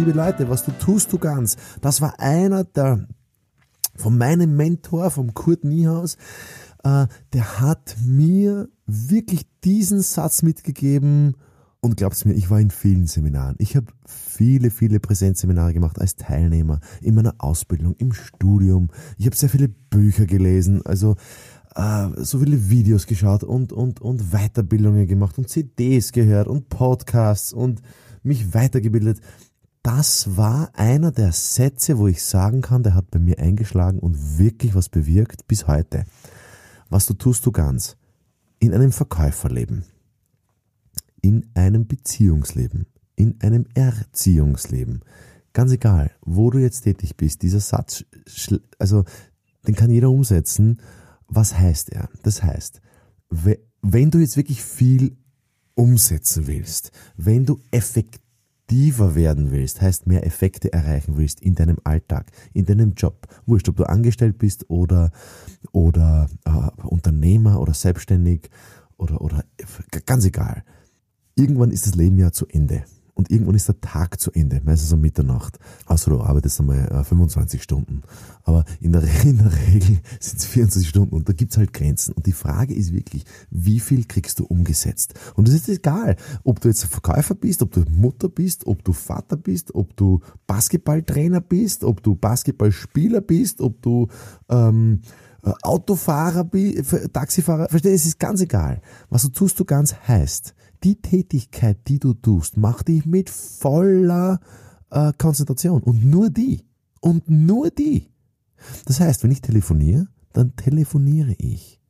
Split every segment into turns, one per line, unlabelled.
Liebe Leute, was du tust, du ganz. Das war einer der, von meinem Mentor, vom Kurt Niehaus, äh, der hat mir wirklich diesen Satz mitgegeben, und glaubt's mir, ich war in vielen Seminaren. Ich habe viele, viele Präsenzseminare gemacht als Teilnehmer in meiner Ausbildung, im Studium. Ich habe sehr viele Bücher gelesen, also äh, so viele Videos geschaut und, und, und Weiterbildungen gemacht und CDs gehört und Podcasts und mich weitergebildet. Das war einer der Sätze, wo ich sagen kann, der hat bei mir eingeschlagen und wirklich was bewirkt bis heute. Was du tust, du ganz. In einem Verkäuferleben, in einem Beziehungsleben, in einem Erziehungsleben. Ganz egal, wo du jetzt tätig bist, dieser Satz, also den kann jeder umsetzen. Was heißt er? Das heißt, wenn du jetzt wirklich viel umsetzen willst, wenn du effektiv effektiver werden willst, heißt mehr Effekte erreichen willst in deinem Alltag, in deinem Job, wurscht, ob du angestellt bist oder, oder äh, Unternehmer oder selbstständig oder, oder ganz egal. Irgendwann ist das Leben ja zu Ende und irgendwann ist der Tag zu Ende, meistens um Mitternacht. Außer du arbeitest einmal 25 äh, Stunden. Aber in der, in der Regel sind es 24 Stunden und da gibt's halt Grenzen. Und die Frage ist wirklich, wie viel kriegst du umgesetzt? Und es ist egal, ob du jetzt Verkäufer bist, ob du Mutter bist, ob du Vater bist, ob du Basketballtrainer bist, ob du Basketballspieler bist, ob du ähm, äh, Autofahrer, Taxifahrer, verstehst du, es ist ganz egal. Was du tust, du ganz heißt, die Tätigkeit, die du tust, macht dich mit voller äh, Konzentration und nur die. Und nur die. Das heißt, wenn ich telefoniere, dann telefoniere ich.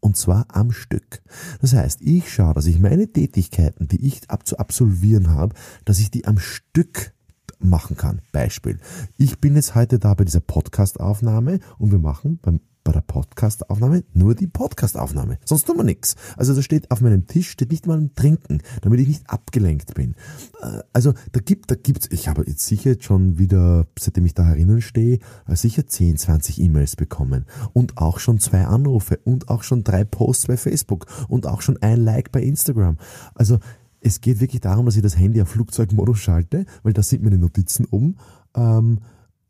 Und zwar am Stück. Das heißt, ich schaue, dass ich meine Tätigkeiten, die ich zu absolvieren habe, dass ich die am Stück machen kann. Beispiel. Ich bin jetzt heute da bei dieser Podcast-Aufnahme und wir machen beim bei der Podcastaufnahme nur die Podcastaufnahme. Sonst tun wir nichts. Also da steht auf meinem Tisch steht nicht mal ein Trinken, damit ich nicht abgelenkt bin. Äh, also da gibt, da gibt's, ich habe jetzt sicher schon wieder, seitdem ich da herinnen stehe, äh, sicher 10, 20 E-Mails bekommen und auch schon zwei Anrufe und auch schon drei Posts bei Facebook und auch schon ein Like bei Instagram. Also es geht wirklich darum, dass ich das Handy auf Flugzeugmodus schalte, weil da sind meine Notizen oben. Ähm,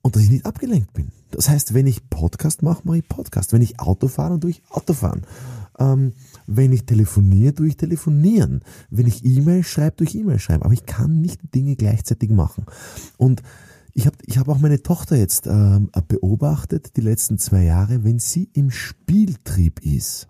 und dass ich nicht abgelenkt bin. Das heißt, wenn ich Podcast mache, mache ich Podcast. Wenn ich Auto fahre, dann tue ich Autofahren. Ähm, wenn ich telefoniere, tue ich telefonieren. Wenn ich E-Mail schreibe, tue ich E-Mail schreiben. Aber ich kann nicht Dinge gleichzeitig machen. Und ich habe ich hab auch meine Tochter jetzt ähm, beobachtet, die letzten zwei Jahre, wenn sie im Spieltrieb ist,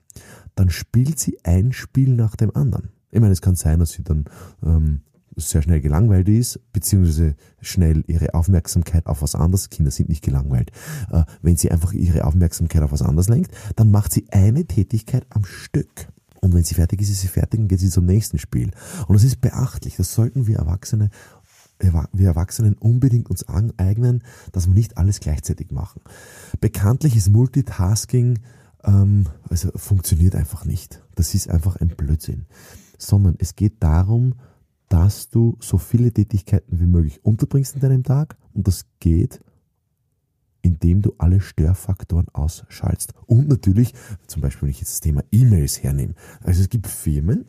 dann spielt sie ein Spiel nach dem anderen. Ich meine, es kann sein, dass sie dann ähm, sehr schnell gelangweilt ist, beziehungsweise schnell ihre Aufmerksamkeit auf was anderes, Kinder sind nicht gelangweilt, äh, wenn sie einfach ihre Aufmerksamkeit auf was anderes lenkt, dann macht sie eine Tätigkeit am Stück. Und wenn sie fertig ist, ist sie fertig und geht sie zum nächsten Spiel. Und das ist beachtlich. Das sollten wir Erwachsene, wir Erwachsenen unbedingt uns aneignen, dass wir nicht alles gleichzeitig machen. Bekanntlich ist Multitasking, ähm, also funktioniert einfach nicht. Das ist einfach ein Blödsinn. Sondern es geht darum, dass du so viele Tätigkeiten wie möglich unterbringst in deinem Tag und das geht, indem du alle Störfaktoren ausschaltest. Und natürlich, zum Beispiel, wenn ich jetzt das Thema E-Mails hernehme. Also es gibt Firmen,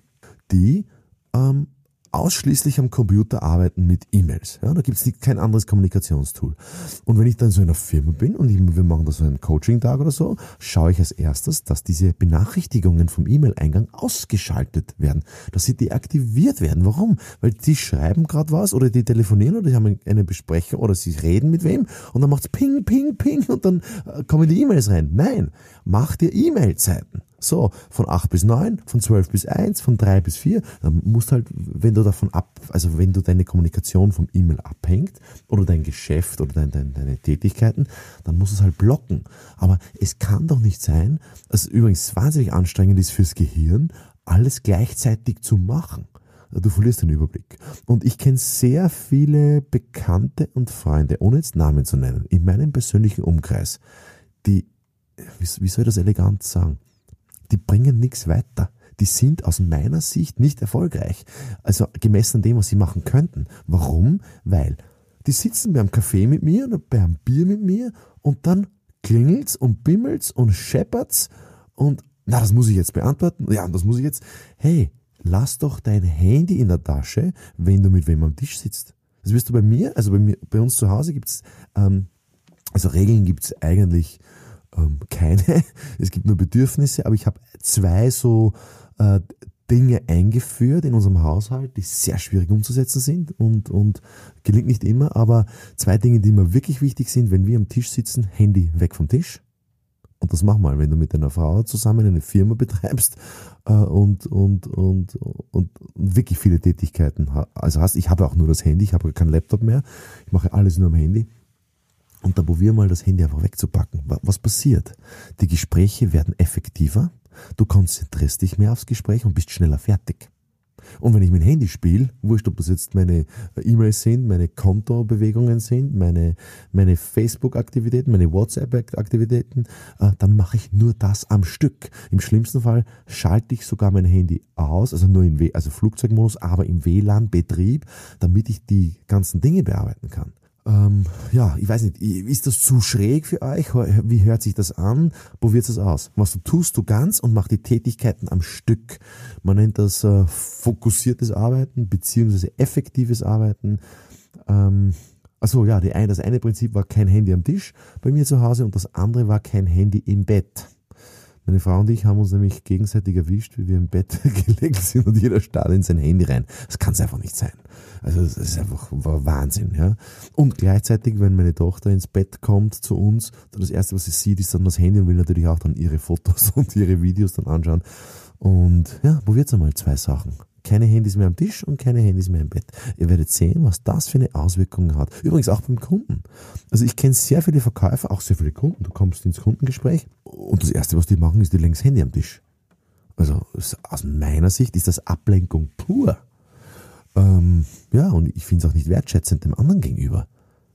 die ähm, ausschließlich am Computer arbeiten mit E-Mails. Ja, da gibt es kein anderes Kommunikationstool. Und wenn ich dann so in einer Firma bin und ich, wir machen da so einen Coaching-Tag oder so, schaue ich als erstes, dass diese Benachrichtigungen vom E-Mail-Eingang ausgeschaltet werden, dass sie deaktiviert werden. Warum? Weil die schreiben gerade was oder die telefonieren oder die haben eine Besprechung oder sie reden mit wem und dann macht's ping, ping, ping und dann äh, kommen die E-Mails rein. Nein, mach dir E-Mail-Zeiten. So, von 8 bis 9, von 12 bis 1, von 3 bis 4. Dann musst halt, wenn du davon ab, also wenn du deine Kommunikation vom E-Mail abhängt oder dein Geschäft oder dein, dein, deine Tätigkeiten, dann musst du es halt blocken. Aber es kann doch nicht sein, dass übrigens wahnsinnig anstrengend ist fürs Gehirn, alles gleichzeitig zu machen. du verlierst den Überblick. Und ich kenne sehr viele Bekannte und Freunde, ohne jetzt Namen zu nennen, in meinem persönlichen Umkreis, die, wie soll ich das elegant sagen, die bringen nichts weiter. Die sind aus meiner Sicht nicht erfolgreich. Also gemessen an dem, was sie machen könnten. Warum? Weil die sitzen beim Kaffee mit mir oder beim Bier mit mir und dann klingelt's und bimmelt's und scheppert's und na, das muss ich jetzt beantworten. Ja, das muss ich jetzt. Hey, lass doch dein Handy in der Tasche, wenn du mit wem am Tisch sitzt. Das wirst du bei mir, also bei mir, bei uns zu Hause gibt's, ähm, also Regeln gibt's eigentlich ähm, keine. Es gibt nur Bedürfnisse, aber ich habe zwei so äh, Dinge eingeführt in unserem Haushalt, die sehr schwierig umzusetzen sind und, und gelingt nicht immer, aber zwei Dinge, die mir wirklich wichtig sind, wenn wir am Tisch sitzen, Handy weg vom Tisch und das mach mal, wenn du mit deiner Frau zusammen eine Firma betreibst äh, und, und, und, und wirklich viele Tätigkeiten also hast. Ich habe auch nur das Handy, ich habe keinen Laptop mehr. Ich mache alles nur am Handy. Und da probier mal das Handy einfach wegzupacken. Was passiert? Die Gespräche werden effektiver. Du konzentrierst dich mehr aufs Gespräch und bist schneller fertig. Und wenn ich mein Handy spiele, wurscht, ob das jetzt meine E-Mails sind, meine Kontobewegungen sind, meine, meine Facebook-Aktivitäten, meine WhatsApp-Aktivitäten, äh, dann mache ich nur das am Stück. Im schlimmsten Fall schalte ich sogar mein Handy aus, also nur im w also Flugzeugmodus, aber im WLAN-Betrieb, damit ich die ganzen Dinge bearbeiten kann. Ähm, ja, ich weiß nicht, ist das zu schräg für euch? Wie hört sich das an? Probiert es aus. Was du tust, du ganz und mach die Tätigkeiten am Stück. Man nennt das äh, fokussiertes Arbeiten beziehungsweise effektives Arbeiten. Ähm, also ja, die ein, das eine Prinzip war kein Handy am Tisch bei mir zu Hause und das andere war kein Handy im Bett. Meine Frau und ich haben uns nämlich gegenseitig erwischt, wie wir im Bett gelegt sind und jeder starrt in sein Handy rein. Das kann es einfach nicht sein. Also das ist einfach Wahnsinn. Ja? Und gleichzeitig, wenn meine Tochter ins Bett kommt zu uns, dann das Erste, was sie sieht, ist dann das Handy und will natürlich auch dann ihre Fotos und ihre Videos dann anschauen. Und ja, probiert's einmal zwei Sachen. Keine Handys mehr am Tisch und keine Handys mehr im Bett. Ihr werdet sehen, was das für eine Auswirkung hat. Übrigens auch beim Kunden. Also ich kenne sehr viele Verkäufer, auch sehr viele Kunden. Du kommst ins Kundengespräch und das Erste, was die machen, ist, die legen das Handy am Tisch. Also aus meiner Sicht ist das Ablenkung pur. Ähm, ja, und ich finde es auch nicht wertschätzend dem anderen gegenüber,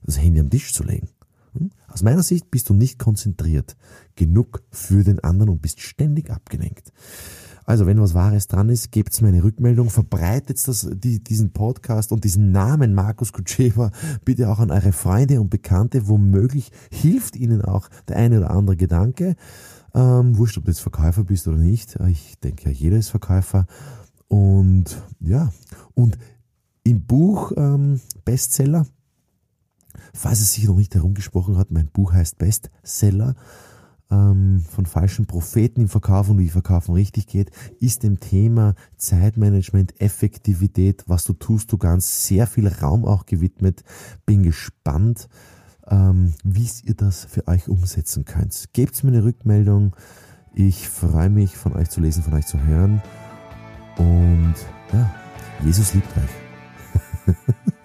das Handy am Tisch zu legen. Hm? Aus meiner Sicht bist du nicht konzentriert genug für den anderen und bist ständig abgelenkt. Also, wenn was Wahres dran ist, gebt's mir eine Rückmeldung, verbreitet das, die, diesen Podcast und diesen Namen Markus Kutschewa bitte auch an eure Freunde und Bekannte. Womöglich hilft ihnen auch der eine oder andere Gedanke. Ähm, wurscht, ob du jetzt Verkäufer bist oder nicht. Ich denke ja, jeder ist Verkäufer. Und ja, und im Buch ähm, Bestseller, falls es sich noch nicht herumgesprochen hat, mein Buch heißt Bestseller, ähm, von falschen Propheten im Verkauf und wie Verkaufen richtig geht, ist dem Thema Zeitmanagement, Effektivität, was du tust, du ganz sehr viel Raum auch gewidmet. Bin gespannt, ähm, wie ihr das für euch umsetzen könnt. Gebt mir eine Rückmeldung. Ich freue mich, von euch zu lesen, von euch zu hören. Und ja, Jesus liebt euch.